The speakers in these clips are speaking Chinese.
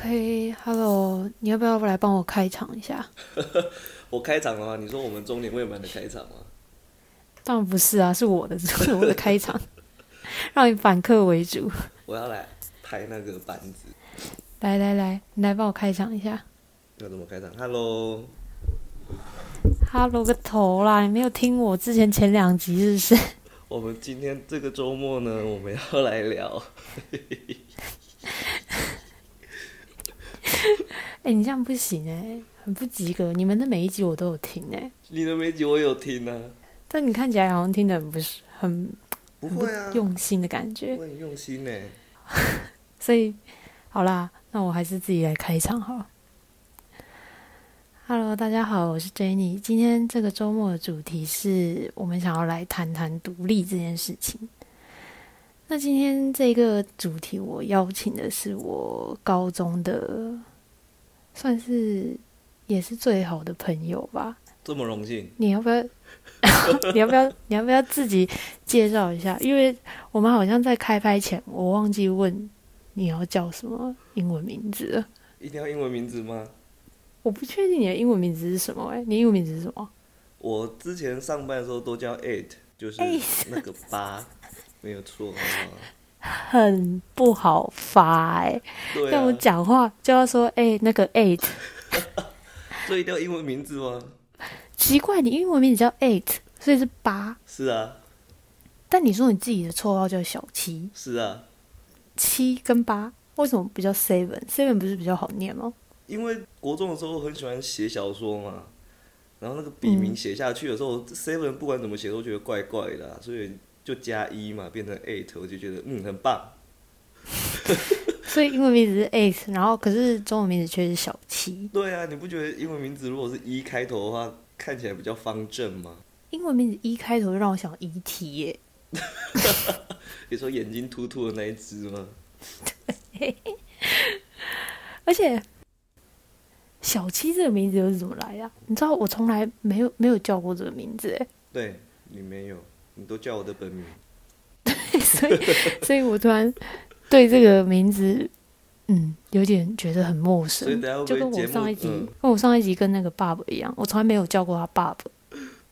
OK，Hello，你要不要来帮我开场一下？我开场了吗？你说我们中年未满的开场吗？当然不是啊，是我的，是我的开场，让你反客为主。我要来拍那个板子。来来来，你来帮我开场一下。要怎么开场？Hello，Hello 个头啦！你没有听我之前前两集是不是？我们今天这个周末呢，我们要来聊。哎，你这样不行哎，很不及格。你们的每一集我都有听哎，你的每一集我有听啊。但你看起来好像听的很不是很不会啊，用心的感觉。我很用心呢。所以，好啦，那我还是自己来开场好了。Hello，大家好，我是 Jenny。今天这个周末的主题是我们想要来谈谈独立这件事情。那今天这个主题，我邀请的是我高中的，算是也是最好的朋友吧。这么荣幸，你要不要？你要不要？你要不要自己介绍一下？因为我们好像在开拍前，我忘记问你要叫什么英文名字了。一定要英文名字吗？我不确定你的英文名字是什么。哎，你英文名字是什么？我之前上班的时候都叫 Eight，就是那个八。没有错，很不好发哎。要我讲话就要说哎，那个 eight，所以一定要英文名字吗？奇怪，你英文名字叫 eight，所以是八。是啊。但你说你自己的绰号叫小七。是啊。七跟八为什么不叫 seven？seven 不是比较好念吗？因为国中的时候很喜欢写小说嘛，然后那个笔名写下去的时候，seven 不管怎么写都觉得怪怪的，所以。就加一嘛，变成 eight，我就觉得嗯很棒。所以英文名字是 eight，然后可是中文名字却是小七。对啊，你不觉得英文名字如果是一开头的话，看起来比较方正吗？英文名字一开头让我想 E.T. 耶。你说眼睛突突的那一只吗？对。而且小七这个名字又是怎么来的？你知道我从来没有没有叫过这个名字哎。对你没有。你都叫我的本名，对，所以，所以我突然对这个名字，嗯，有点觉得很陌生，就跟我上一集，跟我上一集跟那个爸爸一样，我从来没有叫过他爸爸。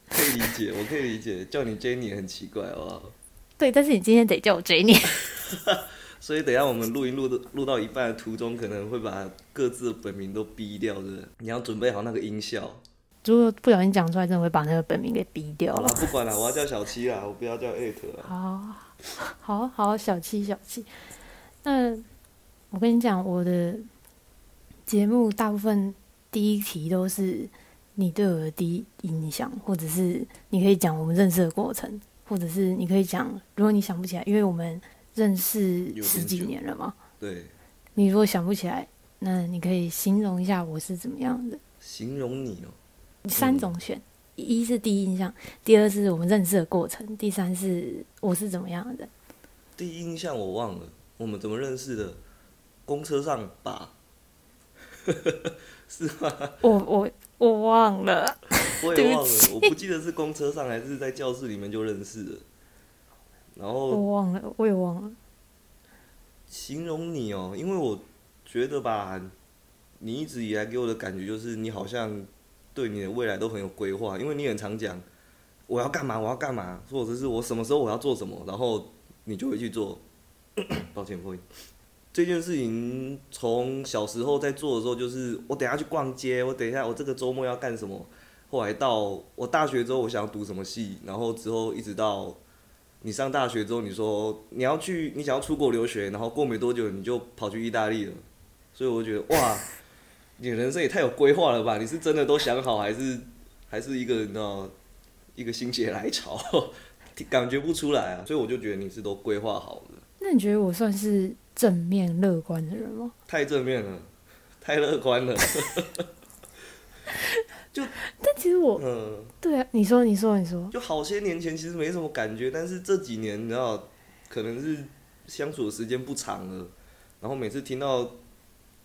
可以理解，我可以理解，叫你 Jenny 很奇怪，好不好？对，但是你今天得叫我 Jenny。所以等下我们录音录的录到一半的途中，可能会把各自的本名都逼掉，是不是？你要准备好那个音效。如果不小心讲出来，真的会把那个本名给逼掉了。不管了，我要叫小七啦，我不要叫艾特了。好，好，好，小七，小七。那我跟你讲，我的节目大部分第一题都是你对我的第一印象，或者是你可以讲我们认识的过程，或者是你可以讲，如果你想不起来，因为我们认识十几年了嘛。对。你如果想不起来，那你可以形容一下我是怎么样的？形容你哦。三种选，一是第一印象，第二是我们认识的过程，第三是我是怎么样的。第一印象我忘了，我们怎么认识的？公车上吧？是吗？我我我忘了，我也忘了，我不记得是公车上还是在教室里面就认识了。然后我忘了，我也忘了。形容你哦，因为我觉得吧，你一直以来给我的感觉就是你好像。对你的未来都很有规划，因为你很常讲我要干嘛，我要干嘛，或者是我什么时候我要做什么，然后你就会去做。抱歉，会。这件事情从小时候在做的时候，就是我等下去逛街，我等一下我这个周末要干什么。后来到我大学之后，我想要读什么系，然后之后一直到你上大学之后，你说你要去，你想要出国留学，然后过没多久你就跑去意大利了，所以我觉得哇。你人生也太有规划了吧？你是真的都想好，还是还是一个你知道一个心血来潮，感觉不出来啊？所以我就觉得你是都规划好的。那你觉得我算是正面乐观的人吗？太正面了，太乐观了。就但其实我嗯，对啊，你说你说你说，就好些年前其实没什么感觉，但是这几年你知道，可能是相处的时间不长了，然后每次听到。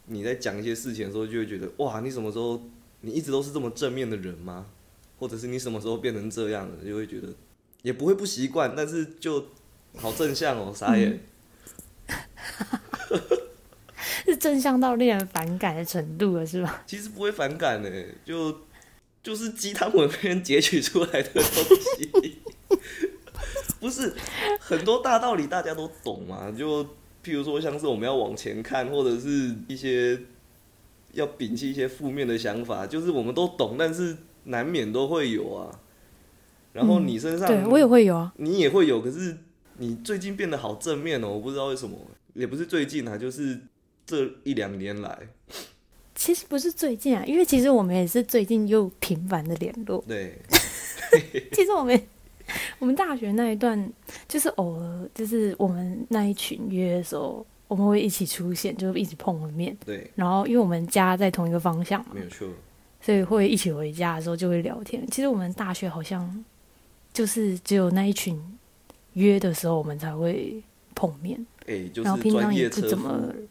你在讲一些事情的时候，就会觉得哇，你什么时候你一直都是这么正面的人吗？或者是你什么时候变成这样了？就会觉得也不会不习惯，但是就好正向哦，傻眼。是正向到令人反感的程度了，是吧？其实不会反感呢，就就是鸡汤文被人截取出来的东西，不是很多大道理大家都懂嘛？就譬如说，像是我们要往前看，或者是一些要摒弃一些负面的想法，就是我们都懂，但是难免都会有啊。然后你身上，对我也会有啊，你也会有，可是你最近变得好正面哦，我不知道为什么，也不是最近啊，就是这一两年来。其实不是最近啊，因为其实我们也是最近又频繁的联络。对，其实我们我们大学那一段，就是偶尔就是我们那一群约的时候，我们会一起出现，就是一直碰个面。对，然后因为我们家在同一个方向嘛，没有错，所以会一起回家的时候就会聊天。其实我们大学好像就是只有那一群约的时候，我们才会碰面，哎、就然后平常也不怎么。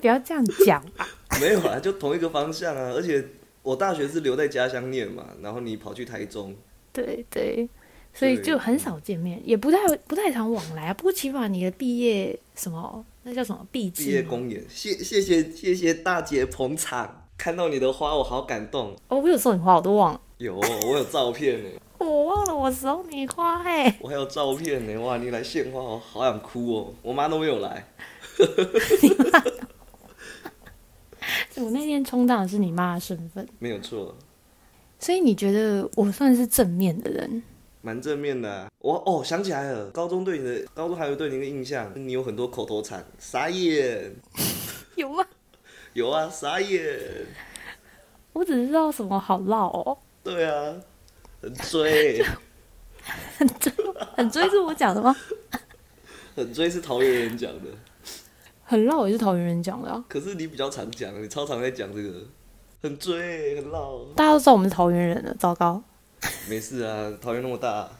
不要这样讲吧。没有啊，就同一个方向啊。而且我大学是留在家乡念嘛，然后你跑去台中，对对，所以就很少见面，也不太不太常往来啊。不过起码你的毕业什么，那叫什么毕毕业？公演，谢谢谢谢谢大姐捧场，看到你的花我好感动。哦，我有送你花，我都忘了，有哦，我有照片呢，我忘了我送你花哎、我还有照片呢。哇，你来献花，我好想哭哦。我妈都没有来，我那天充当的是你妈的身份，没有错，所以你觉得我算是正面的人？蛮正面的啊、我哦想起来了，高中对你的高中还有对你的印象，你有很多口头禅，傻眼，有吗？有啊，傻眼，我只知道什么好唠哦，对啊，很追，很追很追是我讲的吗？很追是桃园人讲的。很绕也是桃园人讲的啊，可是你比较常讲，你超常在讲这个，很追很绕。大家都知道我们是桃园人了，糟糕。没事啊，桃园那么大，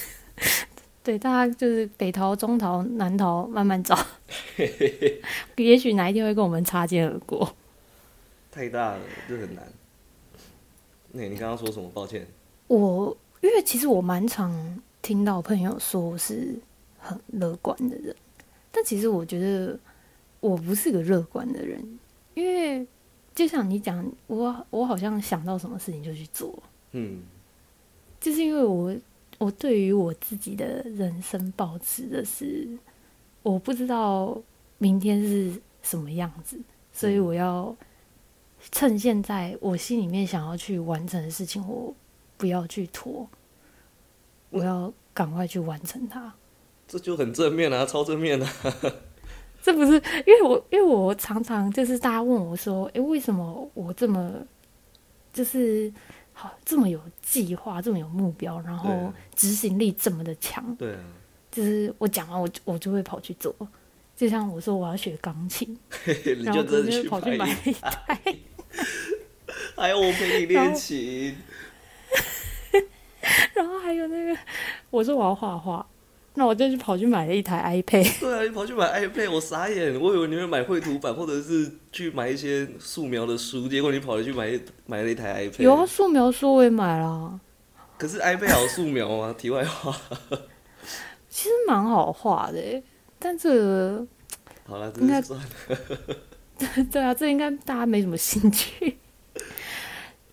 对，大家就是北桃、中桃、南桃，慢慢找，也许哪一天会跟我们擦肩而过。太大了，这很难。那、你刚刚说什么？抱歉。我因为其实我蛮常听到朋友说我是很乐观的人，但其实我觉得我不是个乐观的人，因为就像你讲，我我好像想到什么事情就去做，嗯，就是因为我我对于我自己的人生保持的是，我不知道明天是什么样子，所以嗯我要趁现在我心里面想要去完成的事情，我不要去拖，我要赶快去完成它。这就很正面啊，超正面啊。这不是因为我，因为我常常就是大家问我说，诶，为什么我这么就是好这么有计划，这么有目标，然后执行力这么的强？对啊，就是我讲完我就我就会跑去做，就像我说我要学钢琴，然后就真的我就跑去买一一台，还有我陪你练琴，然后还有那个我说我要画画，那我就去跑去买了一台 iPad，对啊，你跑去买 iPad，我傻眼，我以为你会买绘图板，或者是去买一些素描的书，结果你跑了去买一买了一台 iPad。有啊，素描书我也买了啊，可是 iPad 好素描吗？题外话，其实蛮好画的，但这个好了，应该算了。对啊，这应该大家没什么兴趣。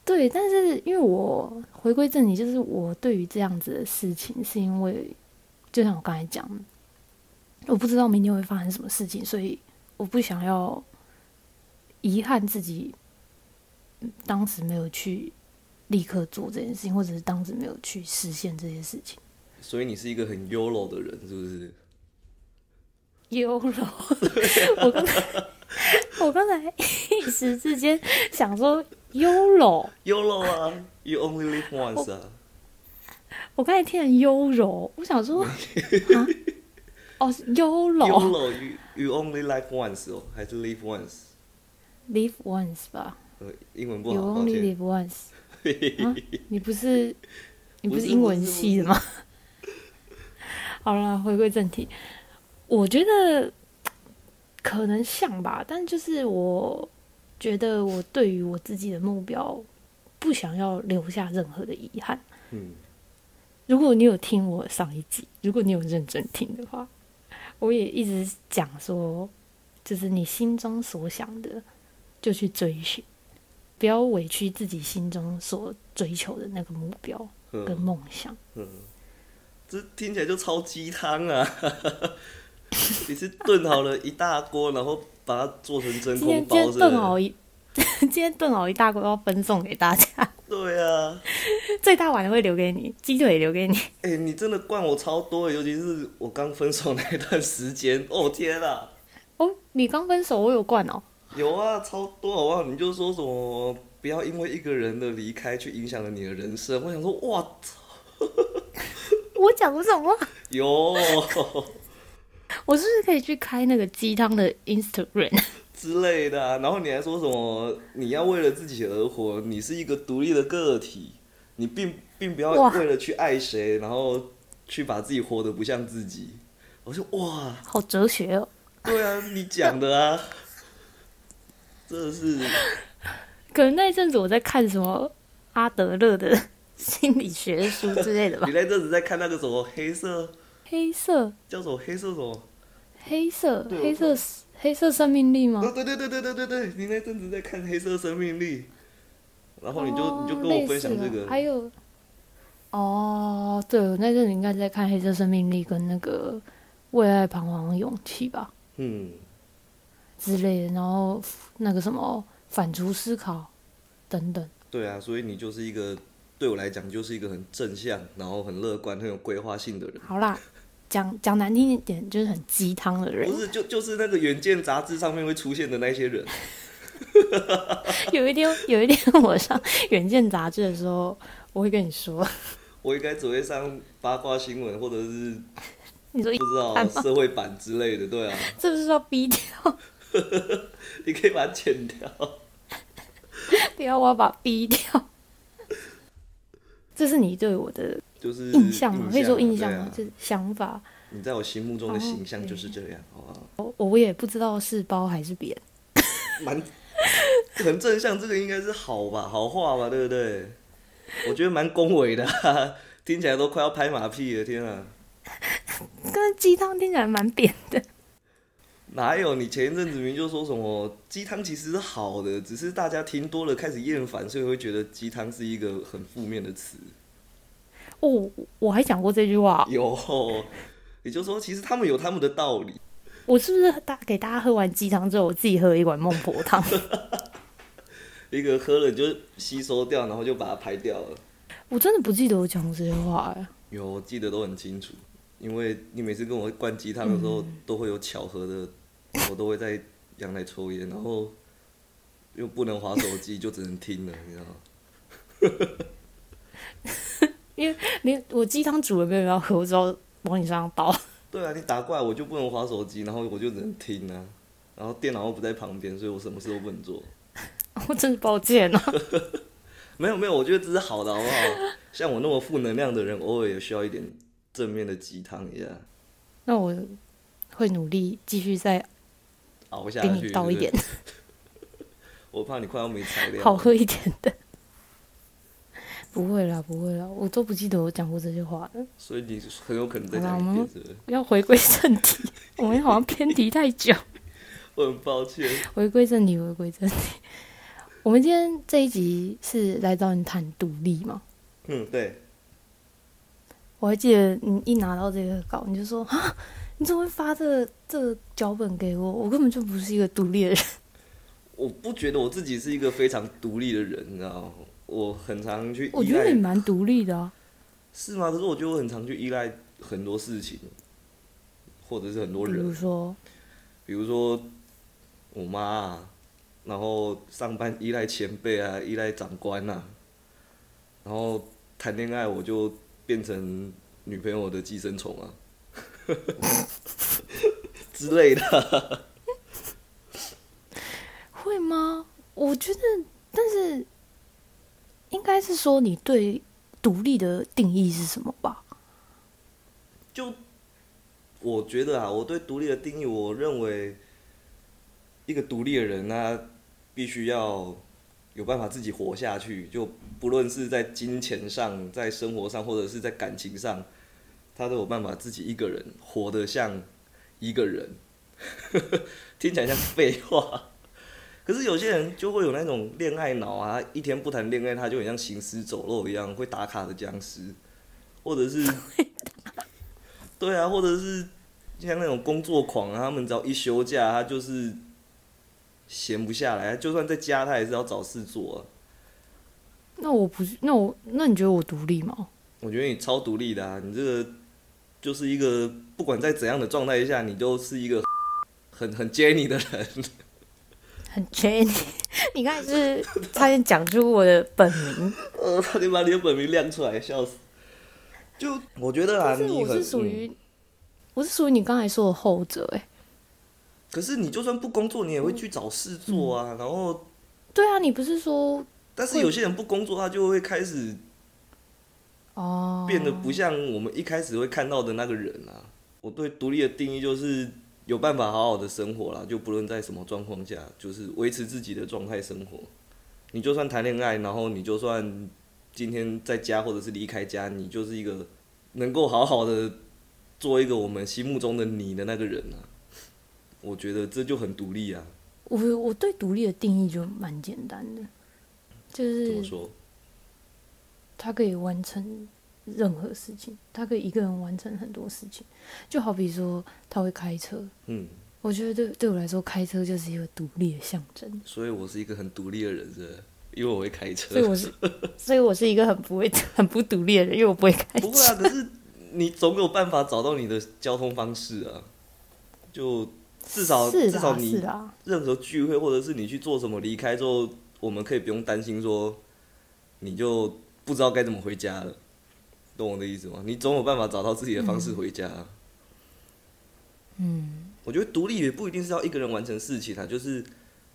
对，但是因为我回归正题，就是我对于这样子的事情，是因为就像我刚才讲的，我不知道明天会发生什么事情，所以我不想要遗憾自己嗯当时没有去立刻做这件事情，或者是当时没有去实现这些事情。所以你是一个很 YOLO 的人，是不是？优柔，我刚才我刚才一时之间想说优柔。YOLO 啊，You only live once 啊。我刚才听成优柔，我想说，啊，哦，是优柔 YOLO，You You only live once 哦，还是 live once？，live once 吧呃，英文不，you 好，抱 only 歉。live once 啊，你不是你不是英文系的吗？好了，回归正题，我觉得可能像吧，但就是我觉得我对于我自己的目标不想要留下任何的遗憾。嗯，如果你有听我上一集，如果你有认真听的话，我也一直讲说，就是你心中所想的，就去追寻，不要委屈自己心中所追求的那个目标跟嗯梦想。嗯，这听起来就超鸡汤啊！你是炖好了一大锅，然后把它做成真空包，今天是不是？炖好一，今天炖好一大锅要分送给大家，对啊，最大碗的会留给你，鸡腿留给你。哎、你真的灌我超多，尤其是我刚分手那段时间，哦天啊！哦，你刚分手，我有灌哦。有啊，超多好不好？你就说什么不要因为一个人的离开去影响了你的人生。我想说，哇，我讲过什么？有，我是不是可以去开那个鸡汤的 Instagram？之类的、啊，然后你还说什么你要为了自己而活，你是一个独立的个体，你并并不要为了去爱谁，然后去把自己活得不像自己。我说哇，好哲学哦。对啊，你讲的啊，真的是 可能那一阵子我在看什么阿德勒的 心理学书之类的吧 你。那阵子在看那个什么黑色黑色，叫什么黑色什么？黑色，黑色，黑色生命力吗？对对对对对对对，你那阵子在看黑色生命力，然后你就、你就跟我分享这个，还有，哦，对，那阵子应该在看黑色生命力跟那个为爱彷徨的勇气吧嗯，之类的，然后那个什么反刍思考等等。对啊，所以你就是一个对我来讲就是一个很正向，然后很乐观、很有规划性的人。好啦，讲讲难听一点，就是很鸡汤的人不。是，就就是那个《远见》杂志上面会出现的那些人。有一天，有一天我上《远见》杂志的时候，我会跟你说，我应该只会上八卦新闻，或者是 你说不知道社会版之类的，对啊，这不是要逼掉？你可以把它剪掉。不要，我要把它逼掉。这是你对我的就是印象嘛？可以说印象嘛就是想法。你在我心目中的形象哦就是这样，好不好？我我也不知道是褒还是贬。蛮很正向，这个应该是好吧，好话吧，对不对？我觉得蛮恭维的、啊，听起来都快要拍马屁了，天啊！跟鸡汤听起来蛮扁的。哪有？你前一阵子明明就说什么鸡汤其实是好的，只是大家听多了开始厌烦，所以会觉得鸡汤是一个很负面的词。哦，我还讲过这句话，有，也就是说，其实他们有他们的道理。我是不是大给大家喝完鸡汤之后，我自己喝了一碗孟婆汤？一个喝了就吸收掉，然后就把它排掉了。我真的不记得我讲过这些话哎。有，我记得都很清楚，因为你每次跟我灌鸡汤的时候，都会有巧合的，我都会在阳台抽烟，然后又不能划手机，就只能听了，你知道吗？你我鸡汤煮了没有人要喝，我只好往你身上倒。对啊，你打过来我就不能划手机，然后我就只能听啊，然后电脑又不在旁边，所以我什么事都不能做。我真是抱歉啊。没有没有，我觉得这是好的，好不好？像我那么负能量的人，偶尔也需要一点正面的鸡汤一下，那我会努力继续再给熬下去。给你倒一点 我怕你快要没材料。好喝一点的。不会啦，不会啦，我都不记得我讲过这些话了。所以你很有可能再好啦我们讲一遍，是不是？要回归正题，我们好像偏题太久。我很抱歉。回归正题，回归正题。我们今天这一集是来找你谈独立嘛？嗯，对，我还记得你一拿到这个稿，你就说啊，你怎么会发这个这个脚本给我？我根本就不是一个独立的人。我不觉得我自己是一个非常独立的人，你知道吗？我很常去依我觉得你赖，蛮独立的啊。是吗？可是我觉得我很常去依赖很多事情，或者是很多人比如人，说，比如说我妈啊，然后上班依赖前辈啊，依赖长官啊，然后谈恋爱我就变成女朋友的寄生虫啊 之类的。会吗？我觉得，但是应该是说你对独立的定义是什么吧？就我觉得啊，我对独立的定义，我认为一个独立的人，他必须要有办法自己活下去，就不论是在金钱上、在生活上，或者是在感情上，他都有办法自己一个人活得像一个人。听起来像废话，可是有些人就会有那种恋爱脑啊，一天不谈恋爱，他就很像行尸走肉一样，会打卡的僵尸，或者是，对啊，或者是像那种工作狂啊，他们只要一休假，他就是闲不下来，就算在家，他也是要找事做啊。那我不是，那我那你觉得我独立吗？我觉得你超独立的啊，你这个就是一个不管在怎样的状态下，你都是一个很很 Jenny 的人。很 Jenny，你刚才是 差点讲出我的本名，呃，差点把你的本名亮出来，笑死。就我觉得啊，但是我是属于、嗯我是属于你刚才说的后者、哎，可是你就算不工作，你也会去找事做啊。然后，对啊，你不是说但是有些人不工作，他就会开始哦变得不像我们一开始会看到的那个人啊。我对独立的定义就是有办法好好的生活啦，就不论在什么状况下，就是维持自己的状态生活。你就算谈恋爱，然后你就算今天在家或者是离开家，你就是一个能够好好的做一个我们心目中的你的那个人啊。我觉得这就很独立啊。我我对独立的定义就蛮简单的，就是怎么说？他可以完成任何事情，他可以一个人完成很多事情。就好比说他会开车，嗯，我觉得对对我来说，开车就是一个独立的象征。所以我是一个很独立的人，是因为我会开车。所以我是，所以我是一个很不会、很不独立的人，因为我不会开车。不会啊，可是你总有办法找到你的交通方式啊。就至少是，至少你任何聚会或者是你去做什么，离开之后，我们可以不用担心说你就不知道该怎么回家了。懂我的意思吗？你总有办法找到自己的方式回家啊、嗯，我觉得独立也不一定是要一个人完成事情啊，就是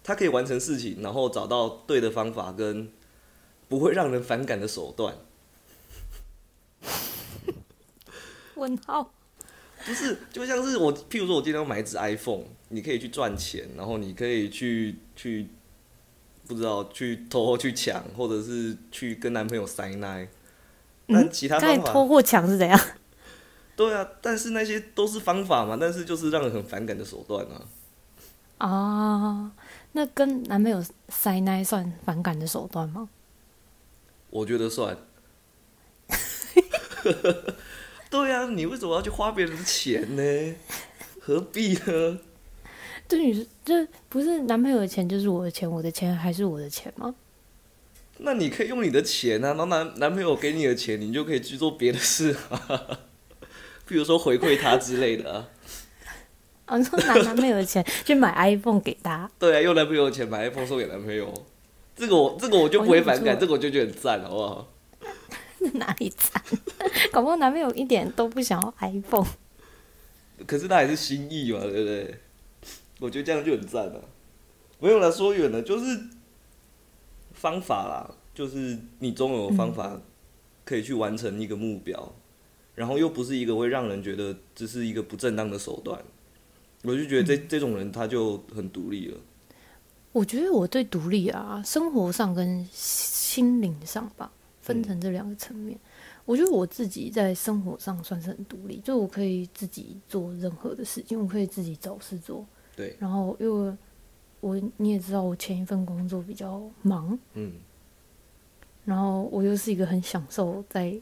他可以完成事情，然后找到对的方法跟不会让人反感的手段。问号。不是，就像是我，譬如说，我今天要买一只 iPhone，你可以去赚钱，然后你可以去去，不知道去偷去抢，或者是去跟男朋友塞奶。但其他方法，偷或抢是怎样？对啊，但是那些都是方法嘛，但是就是让人很反感的手段啊。啊，那跟男朋友塞奶算反感的手段吗？我觉得算。对啊，你为什么要去花别人的钱呢？何必呢？对你这不是男朋友的钱就是我的钱，我的钱还是我的钱吗？那你可以用你的钱啊，然后男男朋友给你的钱，你就可以去做别的事啊，比如说回馈他之类的啊。哦，你说拿男朋友的钱去买 iPhone 给他，对啊，用男朋友的钱买 iPhone 送给男朋友，这个我这个我就不会反感，这个我就觉得很赞，好不好？哪里赞？搞不好男朋友一点都不想要 iPhone。可是那还是心意嘛，对不对？我觉得这样就很赞了。没有啦，说远了，就是方法啦，就是你总有方法可以去完成一个目标，然后又不是一个会让人觉得这是一个不正当的手段。我就觉得这、这种人他就很独立了。我觉得我对独立啊，生活上跟心灵上吧，分成这两个层面。我觉得我自己在生活上算是很独立，就我可以自己做任何的事情，我可以自己找事做。对，然后因为我你也知道，我前一份工作比较忙，嗯，然后我又是一个很享受在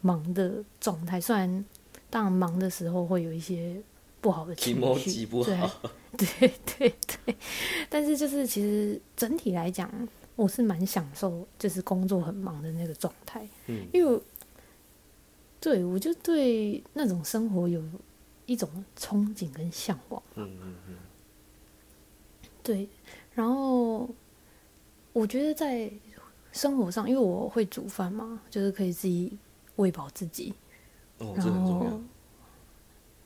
忙的状态，虽然当然忙的时候会有一些不好的情绪，不 对好，对对对，但是就是其实整体来讲，我是蛮享受就是工作很忙的那个状态，嗯。因为我对我就对那种生活有一种憧憬跟向往，嗯嗯嗯，对，然后我觉得在生活上，因为我会煮饭嘛，就是可以自己喂饱自己，哦，这然很重要后。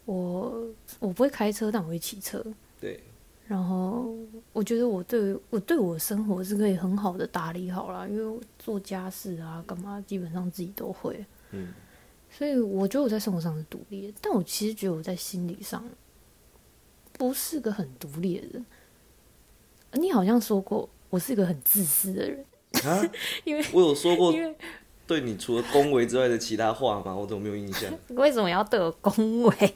我我不会开车，但我会骑车。对，然后我觉得我对我对我的生活是可以很好的打理好了，因为我做家事啊干嘛基本上自己都会，嗯，所以我觉得我在生活上是独立的，但我其实觉得我在心理上不是个很独立的人。你好像说过，我我是一个很自私的人，啊，因为我有说过对你除了恭维之外的其他话吗？我怎么没有印象？为什么要对我恭维？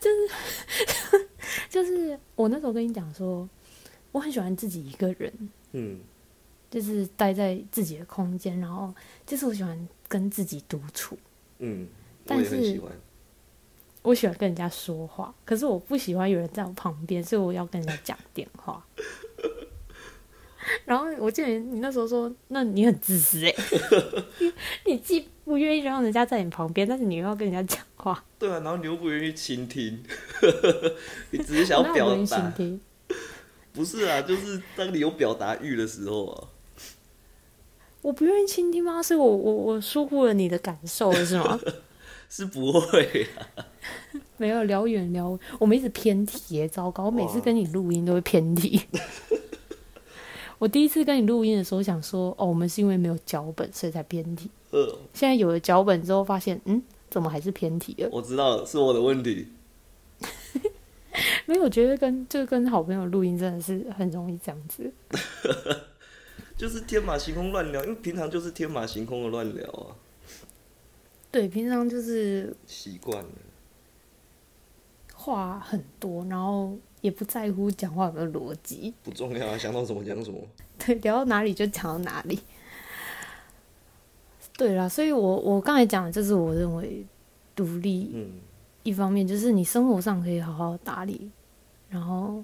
就是就是我那时候跟你讲说，我很喜欢自己一个人，嗯就是待在自己的空间，然后就是我喜欢跟自己独处。嗯，我但是也很喜欢。我喜欢跟人家说话，可是我不喜欢有人在我旁边，所以我要跟人家讲电话。然后我记得你那时候说，那你很自私哎、你 你既不愿意让人家在你旁边，但是你又要跟人家讲话，对啊，然后你又不愿意倾听，你只是想要表达？不是啊，就是当你有表达欲的时候啊。我不愿意倾听吗？是我我我疏忽了你的感受了是吗？是不会啊，没有聊远聊，我们一直偏题耶，糟糕！我每次跟你录音都会偏题。我第一次跟你录音的时候想说，哦，我们是因为没有脚本，所以才偏题。呃，现在有了脚本之后，发现，嗯，怎么还是偏题了？我知道了，是我的问题。没有，我觉得跟就跟好朋友录音真的是很容易这样子。就是天马行空乱聊，因为平常就是天马行空的乱聊啊，对，平常就是习惯了。话很多，然后也不在乎讲话有没有逻辑。不重要啊，想到什么讲什么。对，聊到哪里就讲到哪里。对啦，所以我我刚才讲的就是我认为独立嗯一方面就是你生活上可以好好打理，然后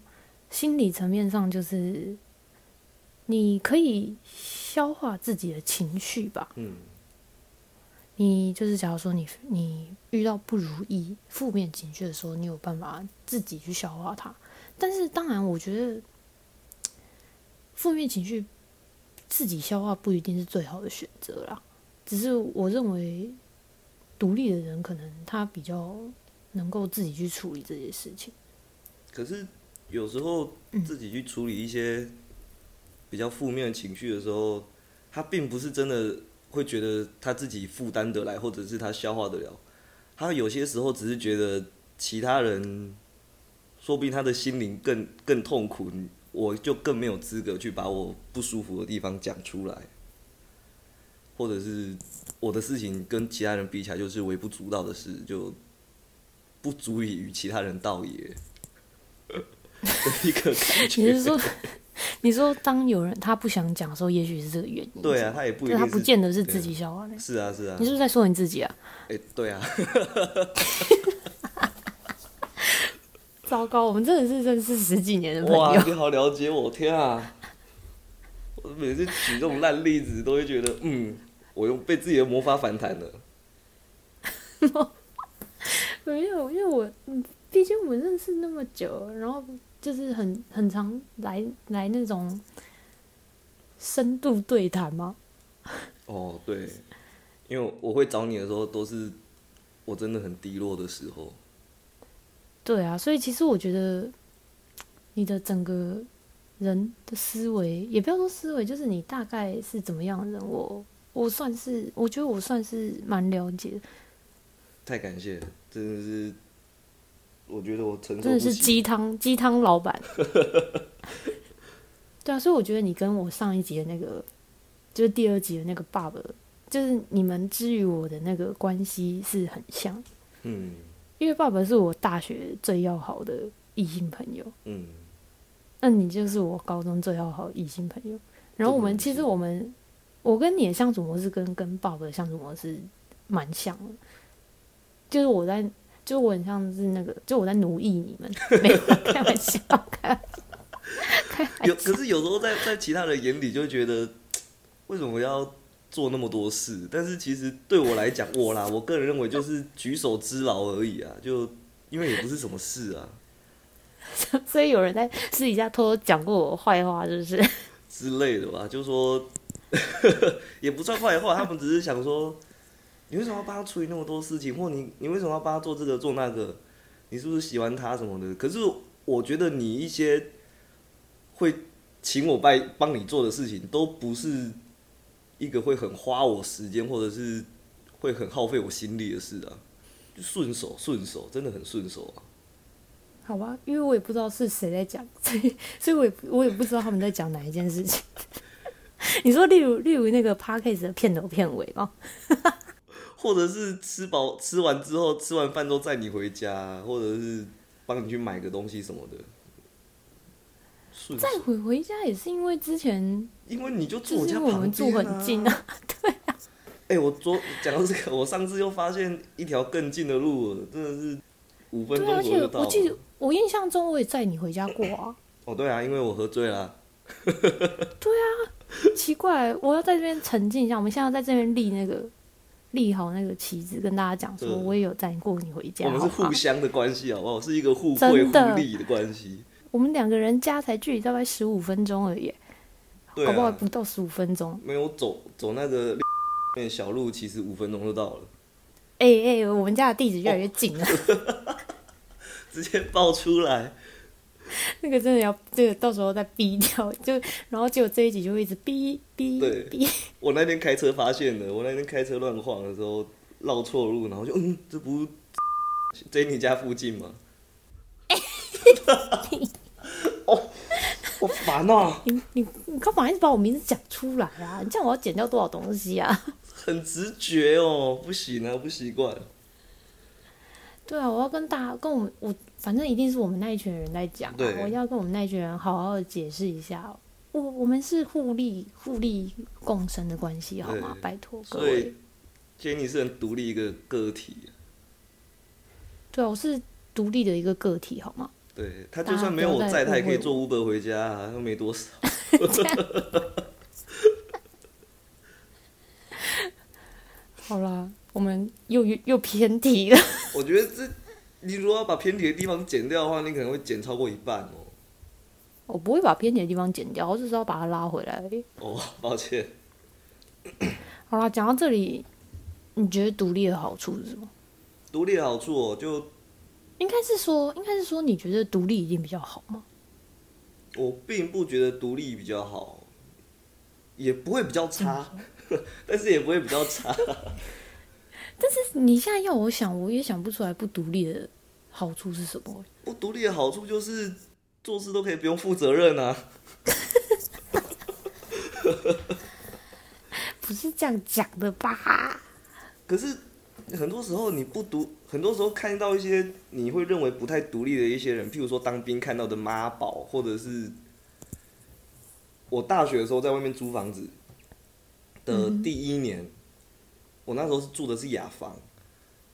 心理层面上就是你可以消化自己的情绪吧。嗯你就是假如说你你遇到不如意、负面情绪的时候，你有办法自己去消化它。但是当然，我觉得负面情绪自己消化不一定是最好的选择啦。只是我认为独立的人可能他比较能够自己去处理这些事情。可是有时候嗯自己去处理一些比较负面的情绪的时候，他并不是真的会觉得他自己负担得来，或者是他消化得了。他有些时候只是觉得其他人，说不定他的心灵更更痛苦，我就更没有资格去把我不舒服的地方讲出来，或者是我的事情跟其他人比起来就是微不足道的事，就不足以与其他人道也。的一个感觉。你是说，你说当有人他不想讲的时候，也许是这个原因。对啊，，他也不一定他不见得是自己消化的。是啊是啊你，是不是在说你自己啊？哎、对啊，糟糕，我们真的是认识十几年的朋哇，友。你好了解我，天啊！我每次举这种烂例子，都会觉得，嗯，我用被自己的魔法反弹了。没有，因为我，嗯，毕竟我们认识那么久，然后就是很很常来来那种深度对谈吗。哦，对，因为我会找你的时候，都是我真的很低落的时候。对啊，所以其实我觉得你的整个人的思维，也不要说思维，就是你大概是怎么样的人，我我算是，我觉得我算是蛮了解，太感谢了，真的是，我觉得我承受真的是。鸡汤鸡汤老板。对啊，所以我觉得你跟我上一集的那个，就是第二集的那个爸爸，就是你们之于我的那个关系是很像，嗯因为爸爸是我大学最要好的异性朋友，嗯，那你就是我高中最要好的异性朋友。然后我们其实我们，我跟你的相处模式跟跟爸爸的相处模式蛮像的，就是我在，就我很像是那个，就我在奴役你们，没有开玩笑，开玩笑，有，可是有时候在在其他人眼里就觉得，为什么要做那么多事？但是其实对我来讲，我啦，我个人认为就是举手之劳而已啊，就因为也不是什么事啊 所以有人在私底下偷偷讲过我坏话，是不是？之类的吧，就说 也不算坏话，他们只是想说，你为什么要帮他处理那么多事情，或你你为什么要帮他做这个做那个？你是不是喜欢他什么的？可是我觉得你一些会请我帮帮你做的事情，都不是一个会很花我时间，或者是会很耗费我心力的事啊，就顺手顺手，真的很顺手啊。好吧，因为我也不知道是谁在讲，所以所以我也我也不知道他们在讲哪一件事情。你说，例如例如那个 p a r k a s 的片头片尾吗？或者是吃饱吃完之后，吃完饭之后载你回家，或者是帮你去买个东西什么的。再回回家也是因为之前，因为你就住我家旁边住很近啊，对啊。哎，我昨讲到这个，我上次又发现一条更近的路，真的是五分钟左右到。我记得我印象中我也载你回家过啊。哦，对啊，因为我喝醉了。对啊，奇怪，我要在这边沉浸一下。我们现在在这边立那个立好那个旗子，跟大家讲说，我也有载过你回家。我们是互相的关系，好不好？是一个互惠互利的关系。我们两个人家才距离大概十五分钟而已，搞不好不到十五分钟。没有走走那个小路，其实五分钟就到了。哎哎，我们家的地址越来越近了，直接报出来。那个真的要这个到时候再逼掉，就然后结果这一集就一直逼逼逼。我那天开车发现的，我那天开车乱晃的时候绕错路，然后就嗯，这不 在你家附近吗？哦，好烦哦！你你你干嘛一直把我名字讲出来啊？你这样我要剪掉多少东西啊？很直觉哦，不行啊，不习惯。对啊，我要跟大家跟我们我反正一定是我们那一群人在讲，我要跟我们那一群人好好的解释一下，我我们是互利互利共生的关系，好吗？拜托各位。所以，你是很独立一个个体。对啊，我是独立的一个个体，好吗？对他就算没有我在，他也可以坐 Uber 回家，啊又没多少。好啦，我们又又偏题了。我觉得这，你如果要把偏题的地方剪掉的话，你可能会剪超过一半哦。我不会把偏题的地方剪掉，我只是要把它拉回来。哦，抱歉。好啦，讲到这里，你觉得独立的好处是什么？独立的好处哦，就。应该是说，应该是说，你觉得独立一定比较好吗？我并不觉得独立比较好，也不会比较差，但是也不会比较差。但是你现在要我想，我也想不出来不独立的好处是什么。不独立的好处就是做事都可以不用负责任啊。不是这样讲的吧？可是。很多时候你不独，很多时候看到一些你会认为不太独立的一些人，譬如说当兵看到的妈宝，或者是我大学的时候在外面租房子的第一年，我那时候是住的是雅房，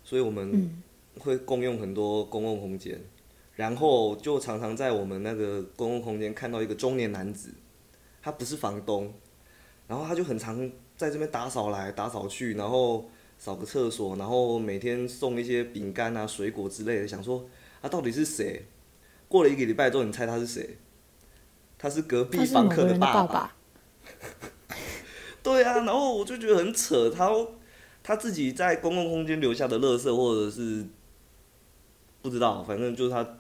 所以我们会共用很多公共空间，然后就常常在我们那个公共空间看到一个中年男子，他不是房东，然后他就很常在这边打扫来打扫去，然后。扫个厕所，然后每天送一些饼干啊、水果之类的，想说他到底是谁？过了一个礼拜之后，你猜他是谁？他是隔壁房客的爸爸。对啊，然后我就觉得很扯，他他自己在公共空间留下的垃圾，或者是不知道，反正就是他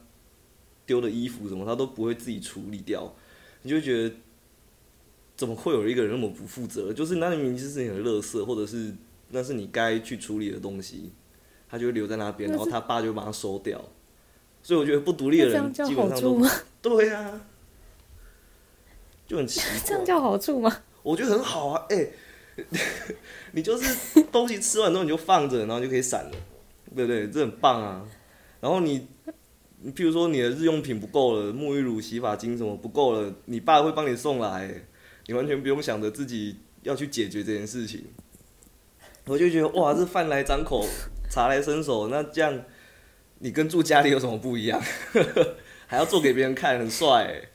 丢的衣服什么，他都不会自己处理掉，你就觉得怎么会有一个人那么不负责？就是那明明就是你的垃圾，或者是。那是你该去处理的东西，他就会留在那边，然后他爸就把它收掉。所以我觉得不独立的人基本上都对呀，就很奇怪。这样叫好处吗？我觉得很好啊，哎，你就是东西吃完之后你就放着，然后就可以散了，对不对？这很棒啊。然后你，你譬如说你的日用品不够了，沐浴乳、洗发精什么不够了，你爸会帮你送来，你完全不用想着自己要去解决这件事情。我就觉得哇，这饭来张口，茶来伸手，那这样你跟住家里有什么不一样？还要做给别人看，很帅哎。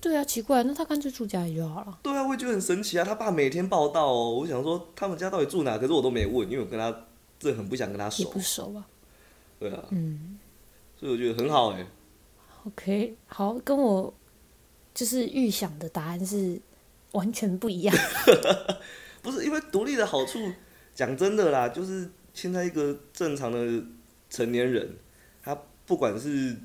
对啊，奇怪，那他干脆住家里就好了。对啊，我也觉得很神奇啊。他爸每天报道哦，我想说他们家到底住哪？可是我都没问，因为我跟他这很不想跟他熟。不熟啊。对啊。嗯。所以我觉得很好哎。OK，好，跟我就是预想的答案是完全不一样。不是因为独立的好处。讲真的啦，就是现在一个正常的成年人，他不管是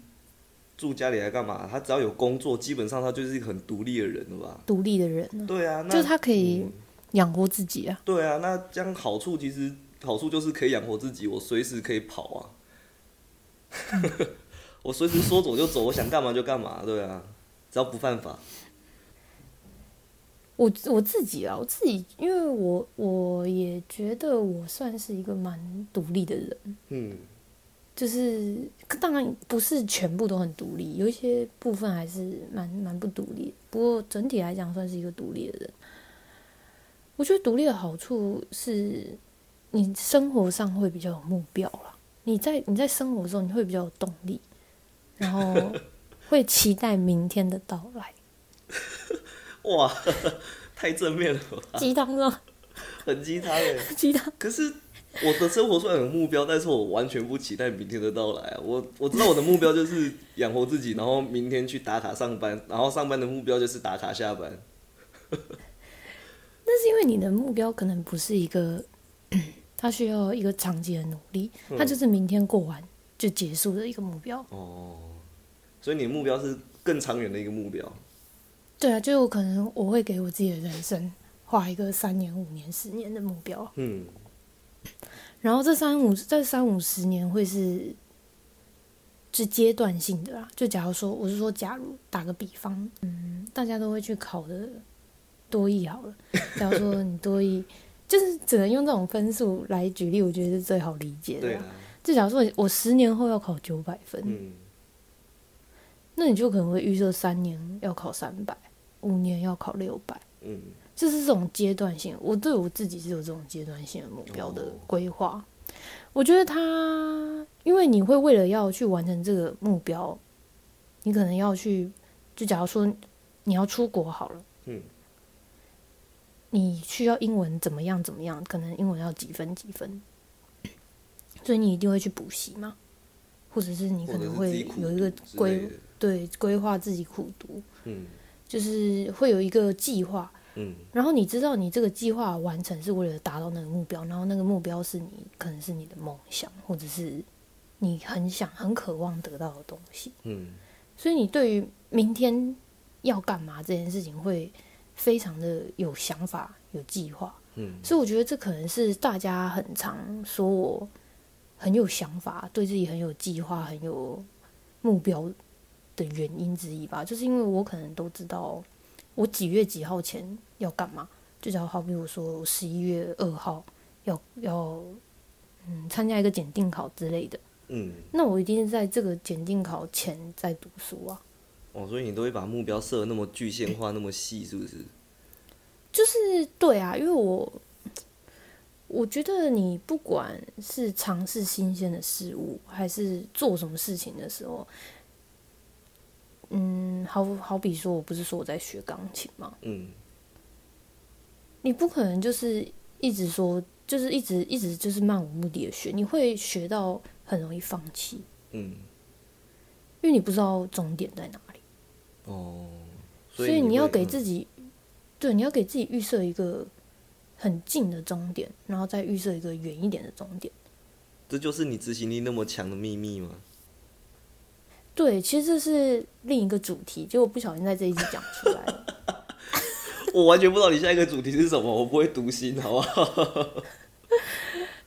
住家里来干嘛，他只要有工作，基本上他就是一个很独立的人了吧？独立的人，对啊，那就是他可以养活自己啊。对啊，那这样好处其实好处就是可以养活自己，我随时可以跑啊。我随时说走就走，我想干嘛就干嘛，对啊，只要不犯法。我我自己啊，我自己，因为我我也觉得我算是一个蛮独立的人，嗯就是当然不是全部都很独立，有一些部分还是蛮蛮不独立的。不过整体来讲，算是一个独立的人。我觉得独立的好处是，你生活上会比较有目标了。你在你在生活的时候，你会比较有动力，然后 会期待明天的到来。哇，太正面了吧，鸡汤呢？很鸡汤哎。鸡汤。可是我的生活虽然有目标，但是我完全不期待明天的到来啊。我我知道我的目标就是养活自己，然后明天去打卡上班，然后上班的目标就是打卡下班。那是因为你的目标可能不是一个，它需要一个长期的努力，它就是明天过完就结束的一个目标。哦，所以你的目标是更长远的一个目标。对啊，就有可能我会给我自己的人生画一个三年、五年、十年的目标。嗯，然后这三五这三五十年会是是阶段性的啦。就假如说，我是说，假如打个比方，嗯，大家都会去考的多艺好了。假如说你多艺，就是只能用这种分数来举例，我觉得是最好理解的啦。对啊，就假如说我十年后要考九百分，嗯那你就可能会预设三年要考三百，五年要考六百。嗯就是这种阶段性，我对我自己是有这种阶段性的目标的哦。规划。我觉得他，因为你会为了要去完成这个目标，你可能要去，就假如说你要出国好了，嗯，你需要英文怎么样怎么样，可能英文要几分几分，所以你一定会去补习嘛，或者是你可能会有一个规对规划自己苦读，嗯。就是会有一个计划，嗯然后你知道你这个计划完成是为了达到那个目标，然后那个目标是你可能是你的梦想，或者是你很想很渴望得到的东西，嗯所以你对于明天要干嘛这件事情会非常的有想法、有计划。嗯所以我觉得这可能是大家很常说我很有想法，对自己很有计划、很有目标的原因之一吧。就是因为我可能都知道我几月几号前要干嘛，就假如好比我说我十一月二号要要嗯参加一个检定考之类的，嗯，那我一定是在这个检定考前在读书啊。哦，所以你都会把目标设得那么具象化，那么细，是不是？就是对啊，因为我我觉得你不管是尝试新鲜的事物，还是做什么事情的时候，嗯，好好比说，我不是说我在学钢琴吗？嗯你不可能就是一直说，就是一直一直就是漫无目的的学，你会学到很容易放弃，嗯因为你不知道终点在哪里。哦，所以你要给自己，对，你要给自己预设一个很近的终点，然后再预设一个远一点的终点。这就是你执行力那么强的秘密吗？对，其实这是另一个主题，结果不小心在这一集讲出来了。我完全不知道你下一个主题是什么，我不会读心，好不好？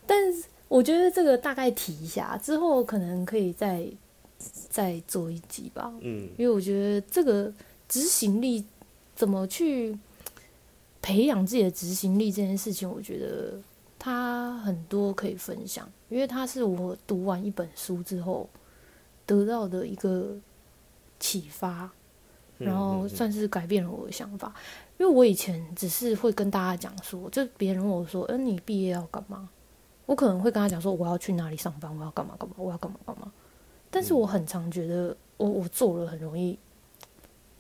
但是我觉得这个大概提一下，之后可能可以再再做一集吧。嗯因为我觉得这个执行力怎么去培养自己的执行力这件事情，我觉得它很多可以分享，因为它是我读完一本书之后得到的一个启发，嗯然后算是改变了我的想法。因为我以前只是会跟大家讲说，就别人问我说：“嗯、你毕业要干嘛？”我可能会跟他讲说：“我要去哪里上班，我要干嘛干嘛，我要干嘛干嘛。”但是我很常觉得我我做了很容易，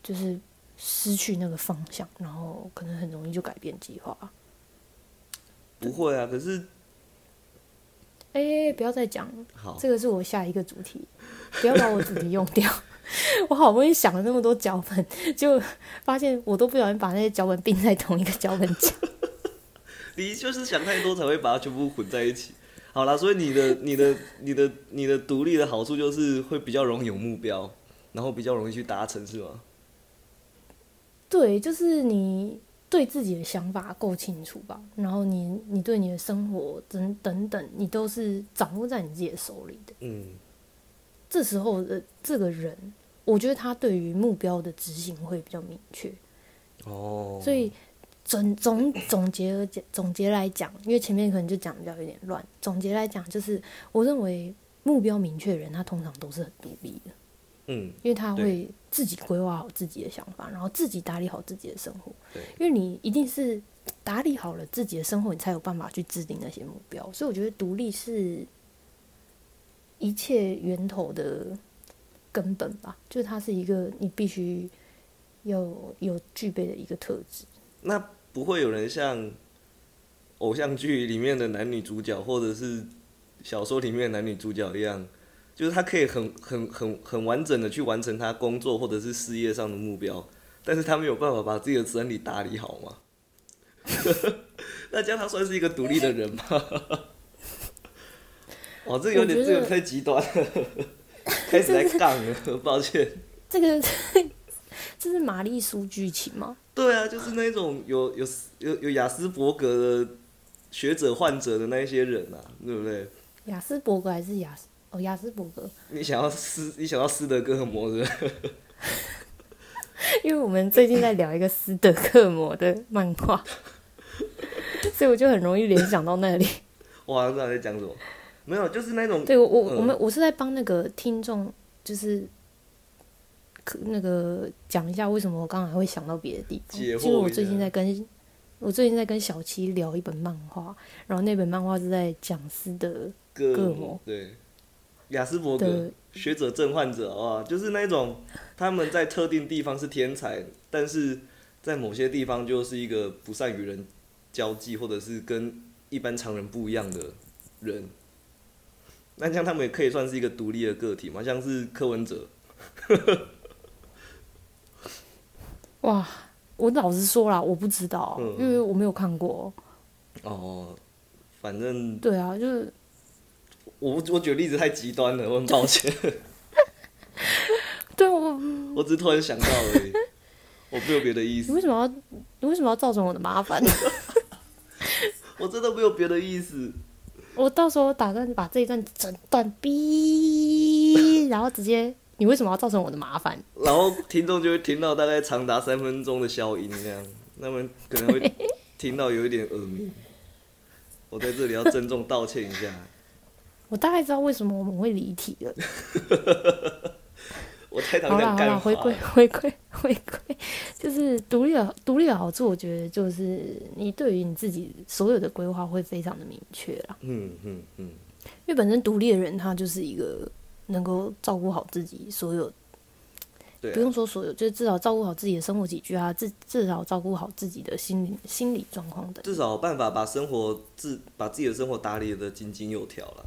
就是失去那个方向，然后可能很容易就改变计划。不会啊，可是哎、不要再讲了，好，这个是我下一个主题，不要把我主题用掉。我好不容易想了那么多脚本，就发现我都不小心把那些脚本并在同一个脚本讲。你就是想太多才会把它全部混在一起。好啦，所以你的、你的、你的、你的独立的好处就是会比较容易有目标，然后比较容易去达成，是吗？对，就是你对自己的想法够清楚吧，然后你你对你的生活等等等，你都是掌握在你自己的手里的。嗯，这时候的这个人，我觉得他对于目标的执行会比较明确。哦，所以总总总结而讲，总结来讲，因为前面可能就讲比较有点乱。总结来讲，就是我认为目标明确的人，他通常都是很独立的，嗯，因为他会自己规划好自己的想法，然后自己打理好自己的生活。对，因为你一定是打理好了自己的生活，你才有办法去制定那些目标。所以我觉得独立是一切源头的根本吧，就是它是一个你必须要有具备的一个特质。那不会有人像偶像剧里面的男女主角，或者是小说里面的男女主角一样，就是他可以很很很很完整的去完成他工作或者是事业上的目标，但是他没有办法把自己的生理打理好吗？那这样他算是一个独立的人吗？哇，这有点这个太极端了，开始来杠了，抱歉。这个这是玛丽苏剧情吗？对啊，就是那种有有有有雅斯伯格的学者患者的那一些人啊，对不对？雅斯伯格还是雅斯？哦，雅斯伯格，你想要斯，你想要斯德哥尔摩是是？因为我们最近在聊一个斯德哥尔摩的漫画，所以我就很容易联想到那里。哇，不知道在讲什么？没有，就是那种对我我嗯我们我是在帮那个听众，就是可那个讲一下为什么我刚才会想到别的地方。其实我最近在跟我最近在跟小七聊一本漫画，然后那本漫画是在讲斯德哥哥尔摩对，雅斯伯格学者症患者啊，就是那种他们在特定地方是天才，但是在某些地方就是一个不善与人交际，或者是跟一般常人不一样的人。那像他们也可以算是一个独立的个体嘛？像是柯文哲，哇，我老实说啦，我不知道，嗯因为我没有看过。哦，反正对啊，就是我我举的例子太极端了，我很抱歉，对我，我只是突然想到而已，我没有别的意思你，为什么要你为什么要造成我的麻烦？我真的没有别的意思。我到时候打算把这一段整段逼，然后直接，你为什么要造成我的麻烦？然后听众就会听到大概长达三分钟的消音，这样，他们可能会听到有一点耳鸣。我在这里要郑重道歉一下，我大概知道为什么我们会离题了。我太好了好啦，常讲干 回归。回归回归，就是独立的独立的好处，我觉得就是你对于你自己所有的规划会非常的明确啦。嗯嗯嗯，因为本身独立的人，他就是一个能够照顾好自己所有，对、不啊，用说所有，就是至少照顾好自己的生活起居啊，至至少照顾好自己的心理心理状况的。至少有办法把生活自把自己的生活打理的井井有条了。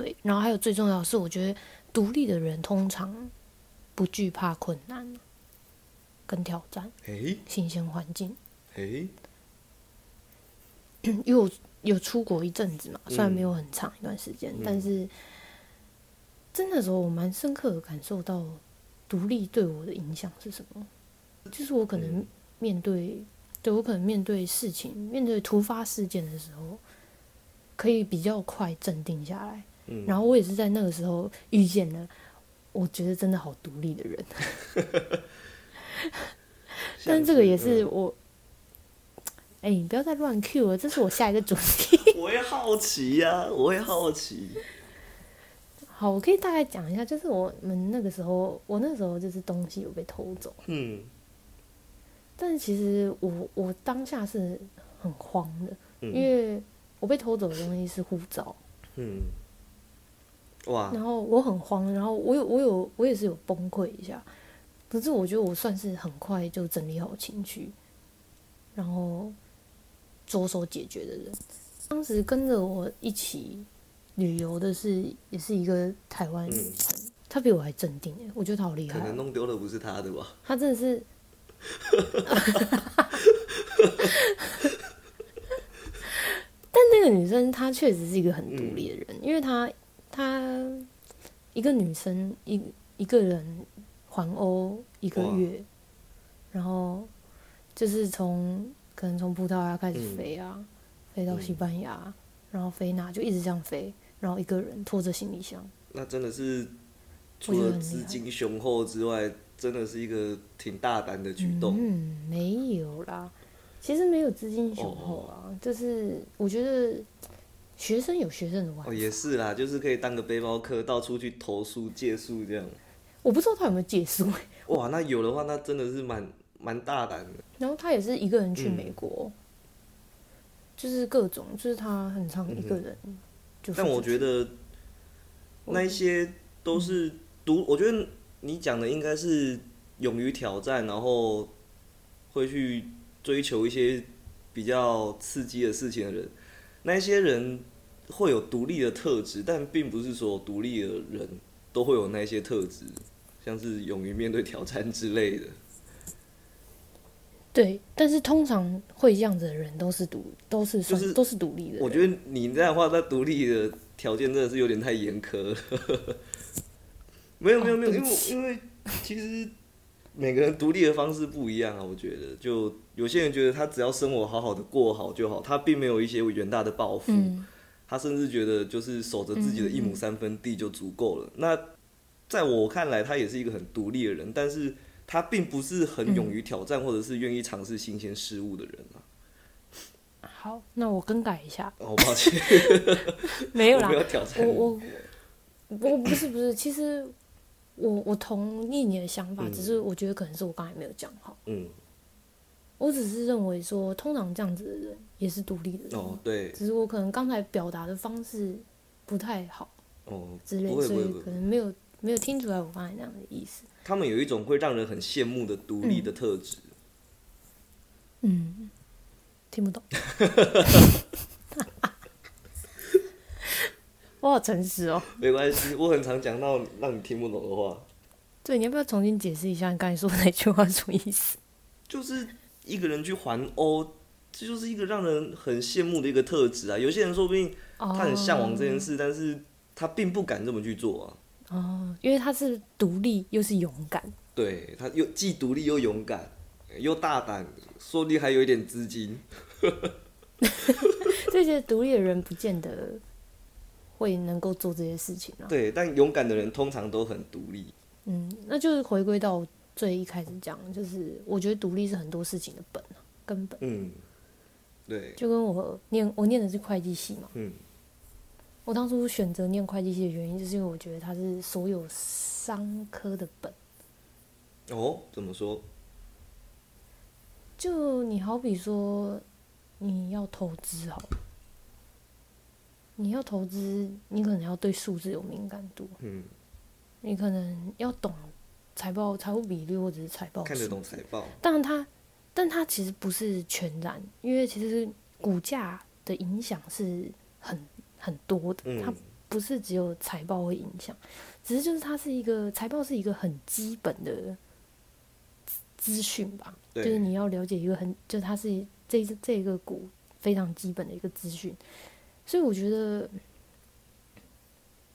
对，然后还有最重要的是，我觉得独立的人通常不惧怕困难跟挑战、诶新鲜环境。诶，因为我有出国一阵子嘛，虽然嗯没有很长一段时间，嗯但是真的时候我蛮深刻的感受到独立对我的影响是什么。就是我可能嗯面对，对我可能面对事情、面对突发事件的时候，可以比较快镇定下来。嗯，然后我也是在那个时候遇见了，我觉得真的好独立的人。但是这个也是嗯。我，哎、你不要再乱 Q 了，这是我下一个主题。我也好奇呀、我也好奇。好，我可以大概讲一下，就是我们那个时候，我那时候就是东西有被偷走，嗯。但是其实我我当下是很慌的，嗯。因为我被偷走的东西是护照，嗯，哇，然后我很慌，然后我有我有我也是有崩溃一下，可是我觉得我算是很快就整理好情绪，然后着手解决的人。当时跟着我一起旅游的是也是一个台湾女生，她比我还镇定哎，我觉得她好厉害。哦、可能弄丢的不是她的吧？她真的是 但那个女生她确实是一个很独立的人，因为她她一个女生一一个人环欧一个月，然后就是从可能从葡萄牙开始飞啊，飞到西班牙，然后飞哪就一直这样飞，然后一个人拖着行李箱。那真的是除了资金雄厚之外，真的是一个挺大胆的举动。嗯，没有啦，其实没有资金雄厚啊，就是我觉得学生有学生的玩哦，也是啦，就是可以当个背包客，到处去投诉借宿这样。我不知道他有没有借宿。哇，那有的话，那真的是蛮蛮大胆的。然后他也是一个人去美国，就是各种，就是他很常一个人。但我觉得那一些都是独，我觉得你讲的应该是勇于挑战，然后会去追求一些比较刺激的事情的人。那些人会有独立的特质，但并不是说独立的人都会有那些特质。像是勇于面对挑战之类的，对，但是通常会这样子的人都是独，都是就是都是独立的。我觉得你这样的话，他独立的条件真的是有点太严苛了。没有没有没有，因为因为其实每个人独立的方式不一样啊。我觉得，就有些人觉得他只要生活好好的过好就好，他并没有一些远大的抱负，他甚至觉得就是守着自己的一亩三分地就足够了。那在我看来，他也是一个很独立的人，但是他并不是很勇于挑战或者是愿意尝试新鲜事物的人啊。好，那我更改一下。哦，抱歉，没有啦，我我我不是不是，其实我我同意你的想法，只是我觉得可能是我刚才没有讲好。嗯，我只是认为说，通常这样子的人也是独立的人。哦，对。只是我可能刚才表达的方式不太好。哦，之类，所以可能没有。没有听出来我刚才那样的意思。他们有一种会让人很羡慕的独立的特质。嗯，听不懂。我好诚实哦。没关系，我很常讲到让你听不懂的话。对，你要不要重新解释一下你刚才说的那句话什么意思？就是一个人去环欧，这就是一个让人很羡慕的一个特质啊。有些人说不定他很向往这件事，但是他并不敢这么去做啊。哦，因为他是独立又是勇敢，对他又既独立又勇敢，又大胆，说不定还有一点资金。这些独立的人不见得会能够做这些事情啊。对，但勇敢的人通常都很独立。嗯，那就是回归到最一开始讲，就是我觉得独立是很多事情的本根本。嗯，对，就跟我念我念的是会计系嘛。嗯。我当初选择念会计系的原因，就是因为我觉得它是所有商科的本。哦，怎么说？就你好比说，你要投资好，你要投资，你可能要对数字有敏感度。嗯。你可能要懂财报、财务比率或者是财报。看得懂财报。当然，它，但它其实不是全然，因为其实股价的影响是很。很多的，它不是只有财报会影响，只是就是它是一个财报是一个很基本的资讯吧，就是你要了解一个很，就它是这这个股非常基本的一个资讯，所以我觉得，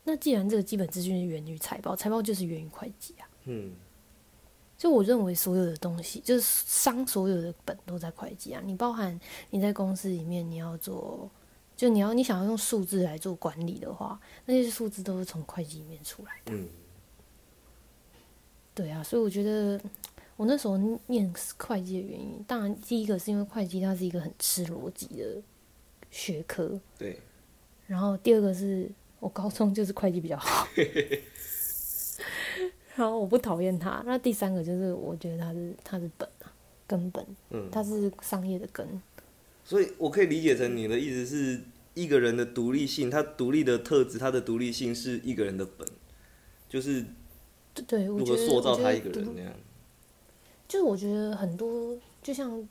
那既然这个基本资讯是源于财报，财报就是源于会计啊，嗯，所以我认为所有的东西就是商所有的本都在会计啊，你包含你在公司里面你要做。就你要你想要用数字来做管理的话，那些数字都是从会计里面出来的。嗯，对啊，所以我觉得我那时候念会计的原因，当然第一个是因为会计它是一个很吃逻辑的学科。对。然后第二个是我高中就是会计比较好，然后我不讨厌他。那第三个就是我觉得他是他是本啊根本，嗯，它是商业的根。所以我可以理解成你的意思是。一个人的独立性，他独立的特质，他的独立性是一个人的本，就是对如何塑造他一个人那样。就是我觉得很多，就像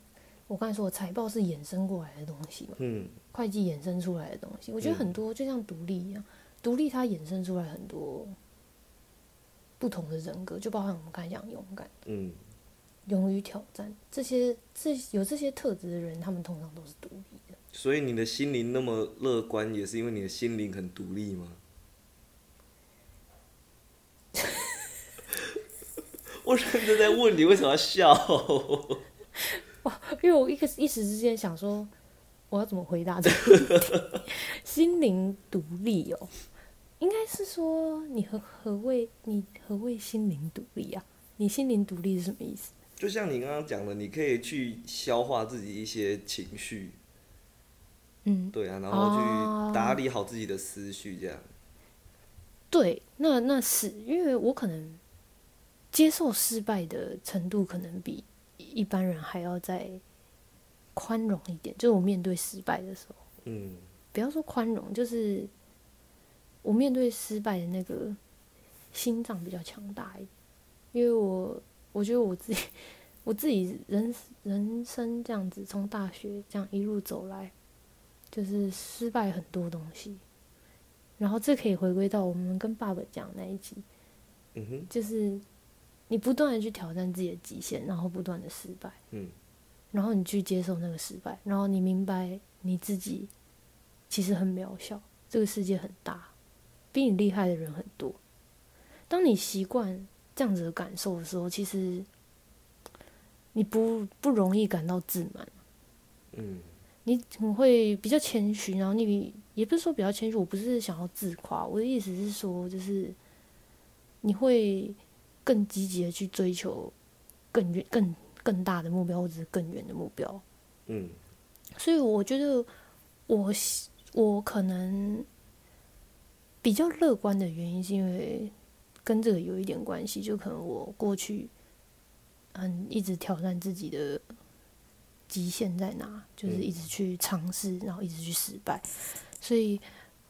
我刚才说，财报是衍生过来的东西嘛，嗯，会计衍生出来的东西。我觉得很多就像独立一样，独立它衍生出来很多不同的人格，就包含我们刚才讲勇敢，嗯，勇于挑战这些，这有这些特质的人，他们通常都是独立的。所以你的心灵那么乐观，也是因为你的心灵很独立吗？我认真在问你，为什么要笑？哇，因为我一个一时之间想说，我要怎么回答这个问题？心灵独立哦，应该是说你何何谓你何谓心灵独立啊？你心灵独立是什么意思？就像你刚刚讲的，你可以去消化自己一些情绪，嗯，对啊，然后去打理好自己的思绪，这样。对，那那是因为我可能接受失败的程度可能比一般人还要再宽容一点，就是我面对失败的时候，嗯不要说宽容，就是我面对失败的那个心脏比较强大一点，因为我我觉得我自己 我自己人人生这样子，从大学这样一路走来，就是失败很多东西，然后这可以回归到我们跟爸爸讲那一集，嗯哼，就是你不断的去挑战自己的极限，然后不断的失败，嗯然后你去接受那个失败，然后你明白你自己其实很渺小，这个世界很大，比你厉害的人很多。当你习惯这样子的感受的时候，其实你不不容易感到自满，嗯你你会比较谦虚，然后你也不是说比较谦虚，我不是想要自夸，我的意思是说，就是你会更积极的去追求更远、更更大的目标，或者是更远的目标。嗯所以我觉得我我可能比较乐观的原因，是因为跟这个有一点关系，就可能我过去嗯一直挑战自己的极限在哪，就是一直去尝试，然后一直去失败，所以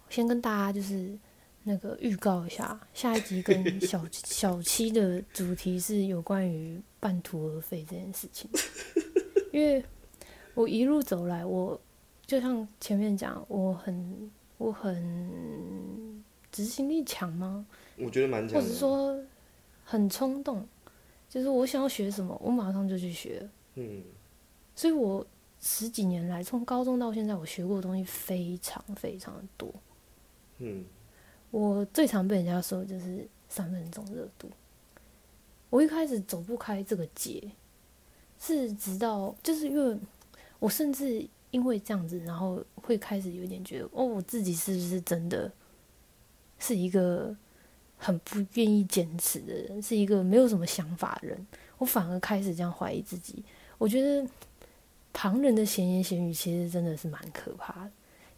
先跟大家就是。那个预告一下，下一集跟小小七的主题是有关于半途而废这件事情，因为我一路走来，我就像前面讲，我很我很执行力强吗？我觉得蛮强的。或者说很冲动，就是我想要学什么，我马上就去学。嗯所以我十几年来，从高中到现在，我学过的东西非常非常的多。嗯我最常被人家说就是三分钟热度。我一开始走不开这个结，是直到就是因为我甚至因为这样子，然后会开始有点觉得，哦，我自己是不是真的是一个很不愿意坚持的人，是一个没有什么想法的人。我反而开始这样怀疑自己。我觉得旁人的闲言闲语其实真的是蛮可怕的。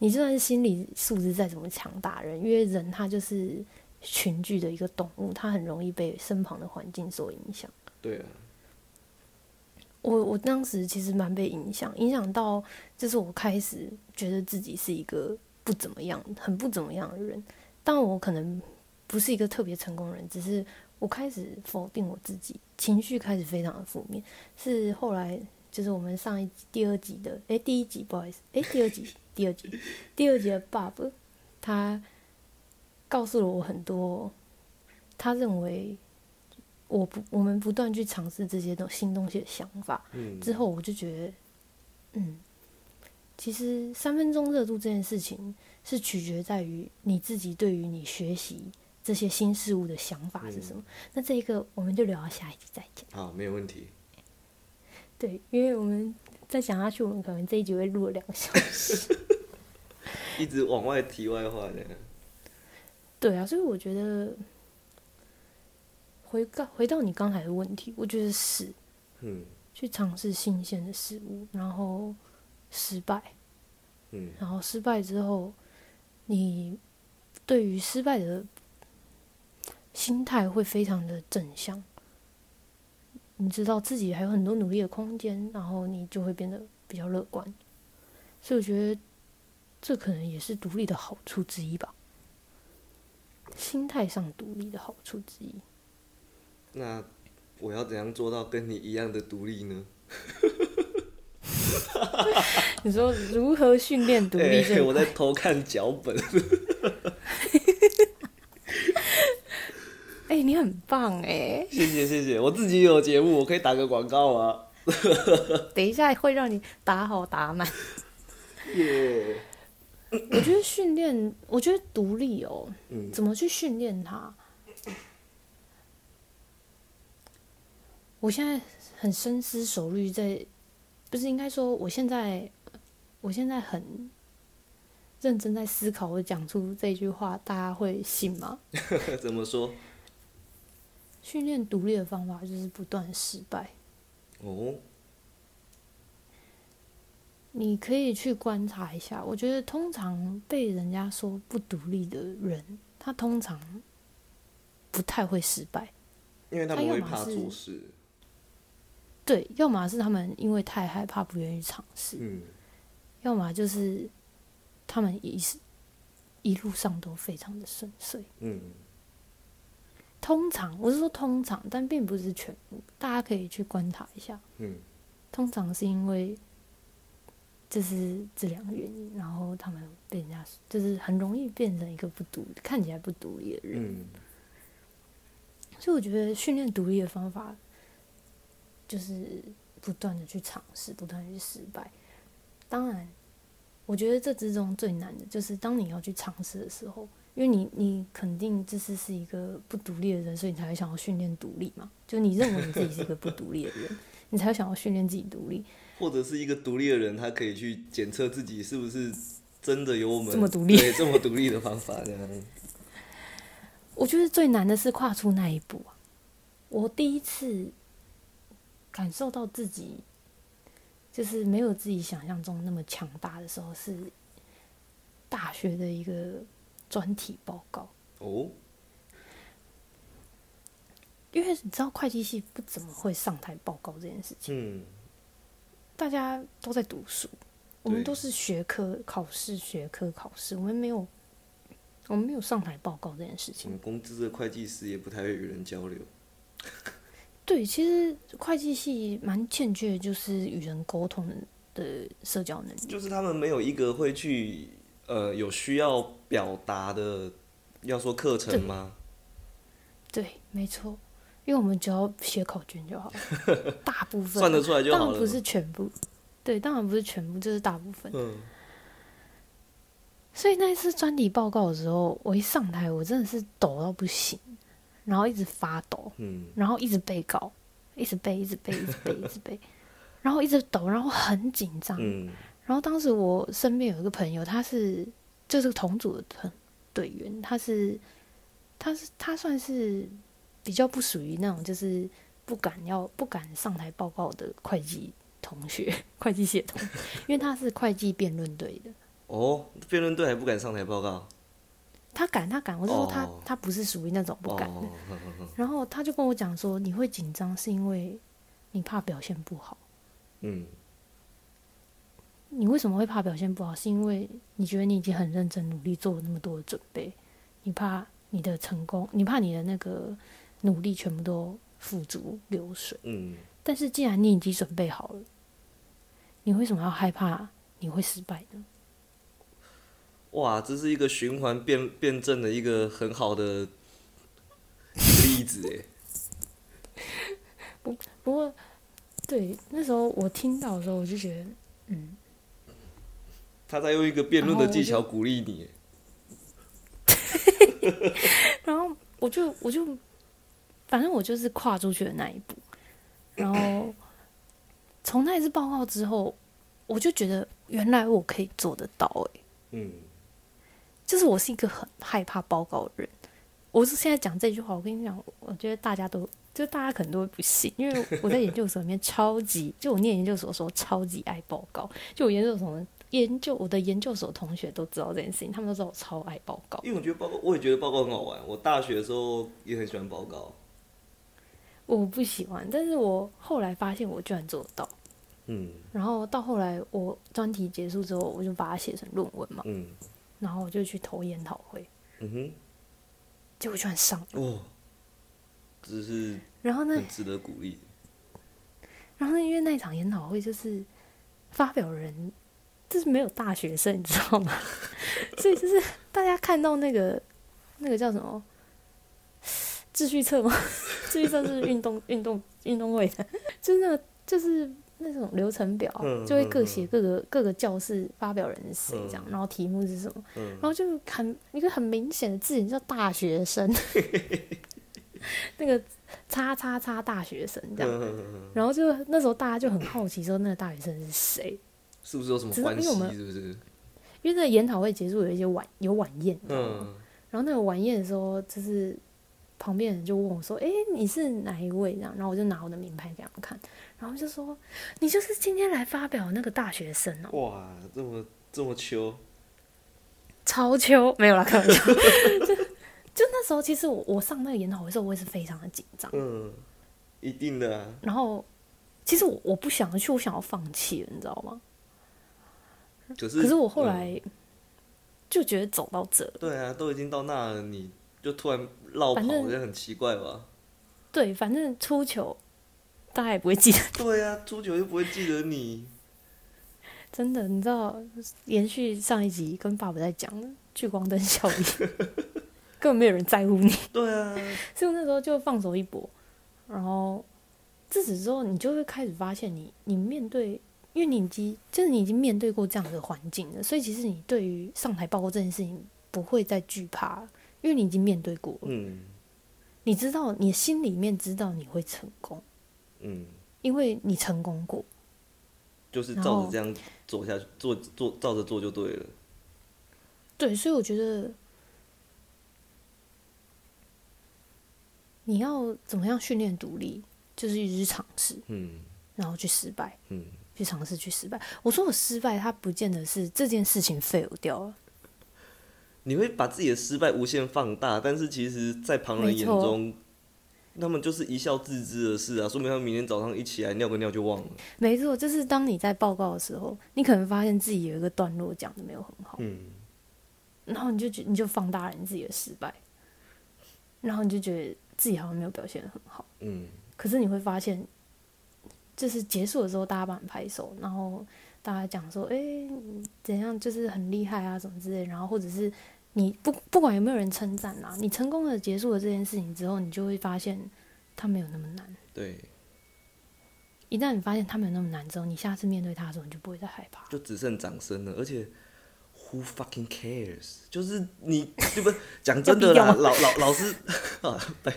你就算是心理素质再怎么强大人，因为人他就是群聚的一个动物，他很容易被身旁的环境所影响。对啊，我我当时其实蛮被影响，影响到就是我开始觉得自己是一个不怎么样、很不怎么样的人。但我可能不是一个特别成功的人，只是我开始否定我自己，情绪开始非常的负面。是后来就是我们上一集第二集的，诶，第一集不好意思，诶，第二集第二集第二集的爸爸，他告诉了我很多，他认为我不我们不断去尝试这些东新东西的想法。嗯之后我就觉得，嗯，其实三分钟热度这件事情是取决在于你自己对于你学习这些新事物的想法是什么。那这一个我们就聊到下一集再讲。好，没有问题。对，因为我们再讲下去，我们可能这一集会录了两个小时。一直往外题外话的。对啊，所以我觉得回到回到你刚才的问题，我觉得是嗯去尝试新鲜的事物，然后失败，嗯然后失败之后，你对于失败的心态会非常的正向。你知道自己还有很多努力的空间，然后你就会变得比较乐观。所以我觉得这可能也是独立的好处之一吧，心态上独立的好处之一。那我要怎样做到跟你一样的独立呢？你说如何训练独立这哎一块？我在偷看脚本。你很棒哎！谢谢谢谢，我自己有节目，我可以打个广告啊。等一下会让你打好打满。耶、我觉得训练，我觉得独立哦，嗯怎么去训练它？我现在很深思熟虑在，不是应该说，我现在，我现在很认真在思考，我讲出这句话，大家会信吗？怎么说？训练独立的方法就是不断失败。哦，你可以去观察一下，我觉得通常被人家说不独立的人，他通常不太会失败。因为他他们会怕要么是做事。对，要么是他们因为太害怕不愿意尝试，嗯，要么就是他们一是一路上都非常的顺遂。嗯，通常我是说通常，但并不是全部，大家可以去观察一下。嗯，通常是因为就是这两个原因，然后他们被人家就是很容易变成一个不独看起来不独立的人。嗯，所以我觉得训练独立的方法就是不断的去尝试，不断的去失败。当然，我觉得这之中最难的就是当你要去尝试的时候，因为你你肯定这是是一个不独立的人，所以你才会想要训练独立嘛。就你认为你自己是一个不独立的人，你才会想要训练自己独立。或者是一个独立的人，他可以去检测自己是不是真的有我们这么独立对这么独立的方法这样。我觉得最难的是跨出那一步啊！我第一次感受到自己就是没有自己想象中那么强大的时候，是大学的一个专题报告。哦，因为你知道会计系不怎么会上台报告这件事情，嗯，大家都在读书，我们都是学科考试、学科考试，我们没有，我们没有上台报告这件事情我。们公司的会计师也不太会与人交流。对，其实会计系蛮欠缺，就是与人沟通的的社交能力。就是他们没有一个会去呃有需要表达的，要说课程吗？对，没错，因为我们只要写考卷就好了，大部分算得出来就好了。当然不是全部，对，当然不是全部，就是大部分。嗯，所以那一次专题报告的时候，我一上台，我真的是抖到不行，然后一直发抖，嗯，然后一直背稿，一直背，一直背，一直背，一直背，然后一直抖，然后很紧张。嗯，然后当时我身边有一个朋友，他是就是同组的团队员，他是他是他算是比较不属于那种就是不敢要不敢上台报告的会计同学，会计系的同，因为他是会计辩论队的，哦，辩论队还不敢上台报告。他敢他敢，我是说他、哦他不是属于那种不敢的。然后他就跟我讲说，你会紧张是因为你怕表现不好。嗯，你为什么会怕表现不好？是因为你觉得你已经很认真努力做了那么多的准备，你怕你的成功，你怕你的那个努力全部都付诸流水。嗯，但是既然你已经准备好了，你为什么要害怕你会失败呢？哇，这是一个循环辩辩证的一个很好的例子哎。不不过，对那时候我听到的时候，我就觉得，嗯，他在用一个辩论的技巧鼓励你。然后我就我就，反正我就是跨出去的那一步，然后从那一次报告之后，我就觉得原来我可以做得到、欸，嗯，就是我是一个很害怕报告的人。我是现在讲这句话，我跟你讲，我觉得大家都就大家可能都会不信，因为我在研究所里面超级，就我念研究所的时候超级爱报告，就我研究所研究我的研究所同学都知道这件事情，他们都知道我超爱报告。因为我觉得报告，我也觉得报告很好玩。我大学的时候也很喜欢报告。我不喜欢，但是我后来发现我居然做得到。嗯然后到后来我专题结束之后，我就把它写成论文嘛，嗯然后我就去投研讨会，嗯哼，结果居然上了。哦，这是然后呢，很值得鼓励。然后呢，因为那场研讨会就是发表人就是没有大学生，你知道吗？所以就是大家看到那个那个叫什么秩序册吗？秩序册是运动运动运动会的，就是那个就是那种流程表，嗯就会各嗯写各个各个教室发表人是谁这样，嗯然后题目是什么，嗯然后就很一个很明显的字，眼叫大学生，那个叉叉叉大学生这样。嗯，然后就那时候大家就很好奇，说那个大学生是谁？是不是有什么关系？因为我们是不是？因为那个研讨会结束有一些晚有晚宴？嗯，然后那个晚宴的时候，就是旁边人就问我说：“诶，你是哪一位？”这样，然后我就拿我的名牌给他们看，然后就说：“你就是今天来发表的那个大学生哦，哇，这么这么秋，超秋。”没有啦，开玩笑。就就那时候，其实我我上那个研讨会的时候，我也是非常的紧张。嗯，一定的啊，然后，其实我我不想去，我想要放弃了，你知道吗？可是可是我后嗯来就觉得走到这，对啊，都已经到那了，你就突然绕跑，反正这很奇怪吧？对，反正出糗大家也不会记得。对啊，出球又不会记得你，真的，你知道，延续上一集跟爸爸在讲的聚光灯效应，根本没有人在乎你，对啊，所以那时候就放手一搏。然后自此之后，你就会开始发现你，你面对，因为你已经就是你已经面对过这样的环境了，所以其实你对于上台报告这件事情不会再惧怕，因为你已经面对过了，嗯。你知道，你心里面知道你会成功，嗯，因为你成功过。就是照着这样做下去，做做照着做就对了。对，所以我觉得你要怎么样训练独立，就是一直去尝试，嗯。然后去失败，嗯，去尝试去失败。我说我失败，它不见得是这件事情 fail 掉了，你会把自己的失败无限放大，但是其实，在旁人眼中，他们就是一笑置之的事啊。说明他们明天早上一起来尿个尿就忘了。没错，就是当你在报告的时候，你可能发现自己有一个段落讲的没有很好，嗯，然后你就觉你就放大了你自己的失败，然后你就觉得自己好像没有表现的很好。嗯，可是你会发现，就是结束的时候，大家帮你拍手，然后大家讲说，哎、你怎样，就是很厉害啊，什么之类，然后或者是你不不管有没有人称赞啦，你成功的结束了这件事情之后，你就会发现它没有那么难。对，一旦你发现它没有那么难之后，你下次面对它的时候，你就不会再害怕。就只剩掌声了，而且。Who fucking cares？就是你，对不？讲真的啦，老老老师 啊，对，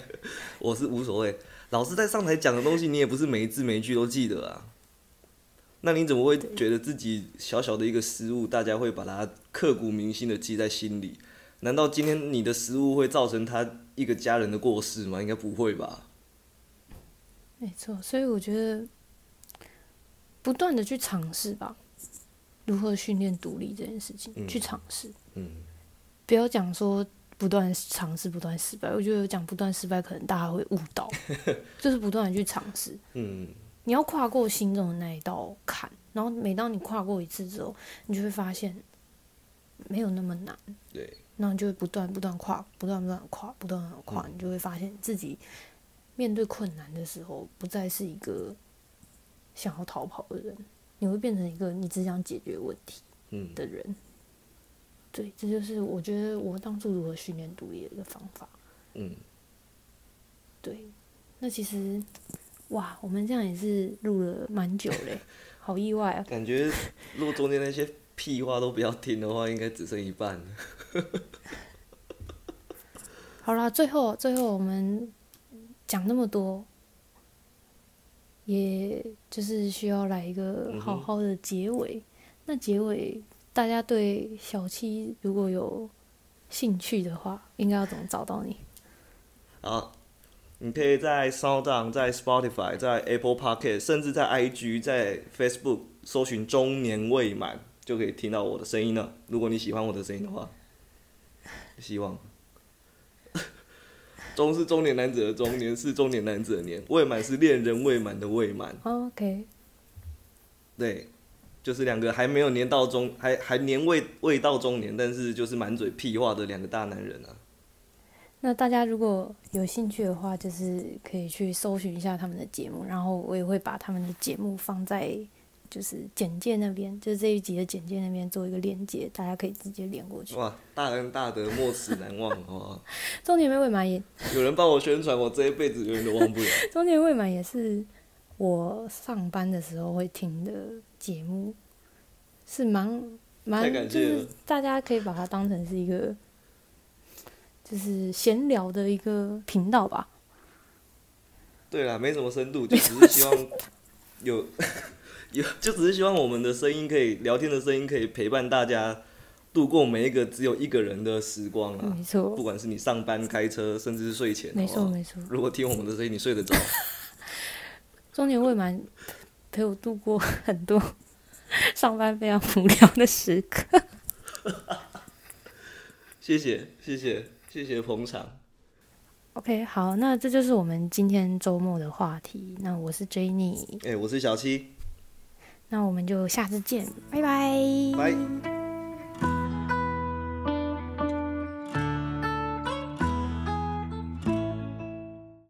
我是无所谓。老师在上台讲的东西，你也不是每一字每一句都记得啊。那你怎么会觉得自己小小的一个失误，大家会把它刻骨铭心的记在心里？难道今天你的失误会造成他一个家人的过世吗？应该不会吧？没错，所以我觉得不断的去尝试吧，如何训练独立这件事情，嗯去尝试。嗯，不要讲说不断尝试、不断失败。我觉得讲不断失败，可能大家会误导，就是不断的去尝试。嗯，你要跨过心中的那一道坎，然后每当你跨过一次之后，你就会发现没有那么难。对，然后你就会不断不断跨，不断不断地跨，不断的跨，嗯你就会发现自己面对困难的时候，不再是一个想要逃跑的人，你会变成一个你只想解决问题嗯，的人。对，这就是我觉得我当初如何训练独立的一个方法。嗯，对，那其实哇，我们这样也是录了蛮久嘞，好意外啊！感觉如果中间那些屁话都不要听的话，应该只剩一半了。好啦，最后最后我们讲那么多，也就是需要来一个好好的结尾。那结尾大家对小七如果有兴趣的话，应该要怎么找到你？好，你可以在 SoundOn、在 Spotify、在 Apple Podcast，甚至在 IG、在 Facebook 搜寻“中年未满”，就可以听到我的声音了。如果你喜欢我的声音的话，希望。中是中年男子的中，年是中年男子的年，未满是恋人未满的未满。OK，对，就是两个还没有年到中，还还年未未到中年，但是就是满嘴屁话的两个大男人啊。那大家如果有兴趣的话，就是可以去搜寻一下他们的节目，然后我也会把他们的节目放在就是简介那边，就是这一集的简介那边做一个链接，大家可以直接连过去。哇，大恩大德，莫齿难忘，哦？中年未满也，有人帮我宣传，我这一辈子永远都忘不了。中年未满也是我上班的时候会听的节目，是蛮蛮就是大家可以把它当成是一个就是闲聊的一个频道吧。对啦，没什么深度，就只是希望有 有，就只是希望我们的声音可以聊天的声音可以陪伴大家度过每一个只有一个人的时光啊。没错不，管是你上班、开车，甚至是睡前，没错没错。如果听我们的声音，你睡得着，中年未满陪我度过 很多上班非常无聊的时刻。谢谢谢谢谢谢捧场。OK，好，那这就是我们今天周末的话题。那我是 Jenny，哎、我是小七，那我们就下次见，拜拜。拜。